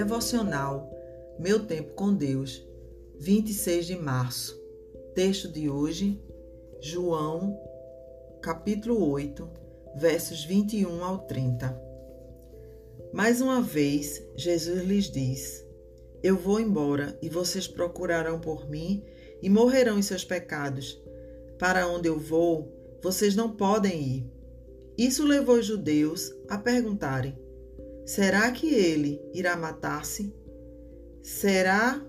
Devocional Meu Tempo com Deus, 26 de março. Texto de hoje, João, capítulo 8, versos 21 ao 30. Mais uma vez, Jesus lhes diz: Eu vou embora e vocês procurarão por mim e morrerão em seus pecados. Para onde eu vou, vocês não podem ir. Isso levou os judeus a perguntarem: Será que ele irá matar-se? Será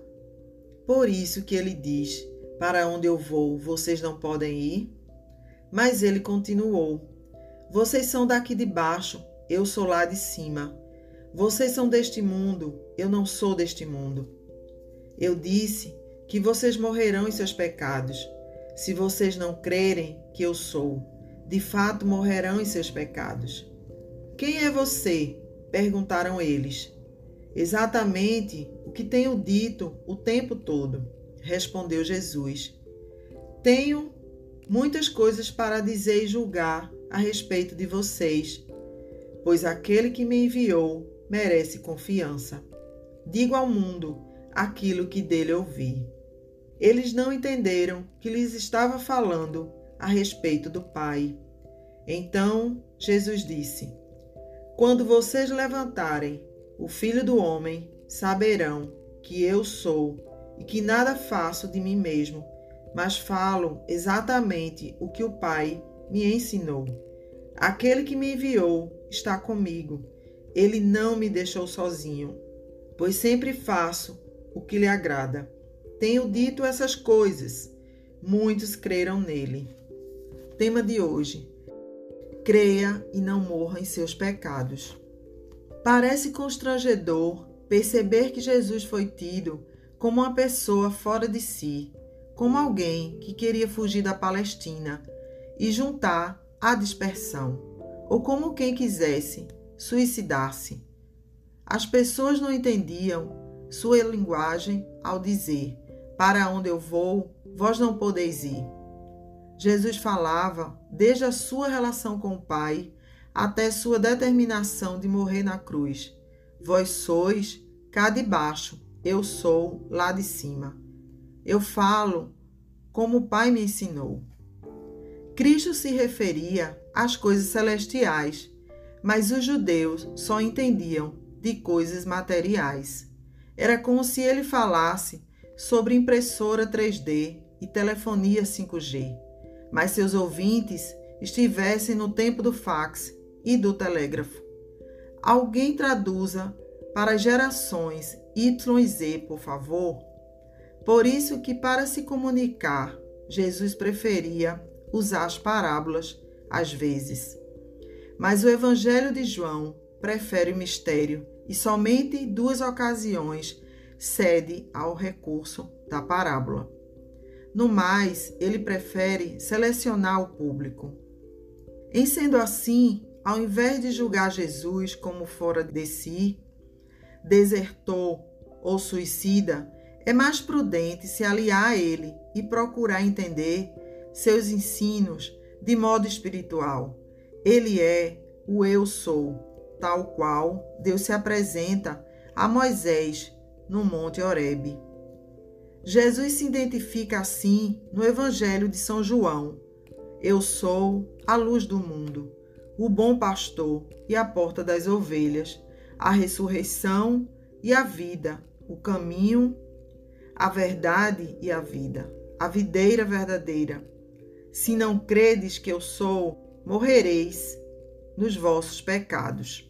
por isso que ele diz: Para onde eu vou, vocês não podem ir? Mas ele continuou: Vocês são daqui de baixo, eu sou lá de cima. Vocês são deste mundo, eu não sou deste mundo. Eu disse que vocês morrerão em seus pecados, se vocês não crerem que eu sou. De fato, morrerão em seus pecados. Quem é você? Perguntaram eles. Exatamente o que tenho dito o tempo todo, respondeu Jesus. Tenho muitas coisas para dizer e julgar a respeito de vocês, pois aquele que me enviou merece confiança. Digo ao mundo aquilo que dele ouvi. Eles não entenderam que lhes estava falando a respeito do Pai. Então Jesus disse: quando vocês levantarem o Filho do Homem, saberão que eu sou e que nada faço de mim mesmo, mas falo exatamente o que o Pai me ensinou. Aquele que me enviou está comigo. Ele não me deixou sozinho, pois sempre faço o que lhe agrada. Tenho dito essas coisas. Muitos creram nele. Tema de hoje: creia e não morra em seus pecados. Parece constrangedor perceber que Jesus foi tido como uma pessoa fora de si, como alguém que queria fugir da Palestina e juntar à dispersão, ou como quem quisesse suicidar-se. As pessoas não entendiam sua linguagem ao dizer: Para onde eu vou, vós não podeis ir. Jesus falava desde a sua relação com o Pai até sua determinação de morrer na cruz. Vós sois cá de baixo, eu sou lá de cima. Eu falo como o Pai me ensinou. Cristo se referia às coisas celestiais, mas os judeus só entendiam de coisas materiais. Era como se ele falasse sobre impressora 3D e telefonia 5G mas seus ouvintes estivessem no tempo do fax e do telégrafo. Alguém traduza para gerações Y e Z, por favor. Por isso que para se comunicar, Jesus preferia usar as parábolas às vezes. Mas o Evangelho de João prefere o mistério e somente em duas ocasiões cede ao recurso da parábola. No mais, ele prefere selecionar o público. Em sendo assim, ao invés de julgar Jesus como fora de si, desertor ou suicida, é mais prudente se aliar a ele e procurar entender seus ensinos de modo espiritual. Ele é o Eu Sou, tal qual Deus se apresenta a Moisés no Monte Horebe. Jesus se identifica assim no Evangelho de São João. Eu sou a luz do mundo, o bom pastor e a porta das ovelhas, a ressurreição e a vida, o caminho, a verdade e a vida, a videira verdadeira. Se não credes que eu sou, morrereis nos vossos pecados.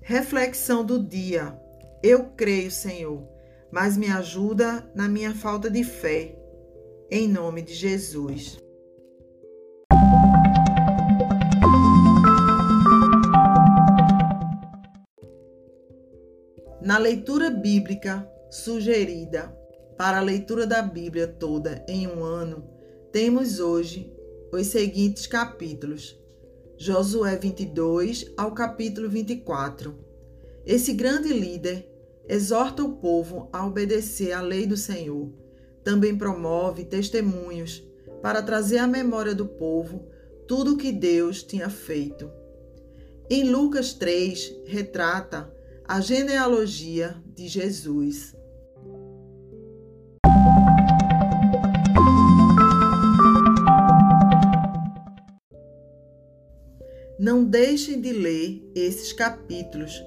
Reflexão do dia. Eu creio, Senhor mas me ajuda na minha falta de fé. Em nome de Jesus. Na leitura bíblica sugerida para a leitura da Bíblia toda em um ano, temos hoje os seguintes capítulos: Josué 22 ao capítulo 24. Esse grande líder exorta o povo a obedecer à lei do Senhor. Também promove testemunhos para trazer à memória do povo tudo o que Deus tinha feito. Em Lucas 3, retrata a genealogia de Jesus. Não deixem de ler esses capítulos.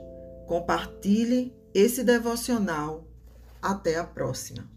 Compartilhem esse devocional. Até a próxima!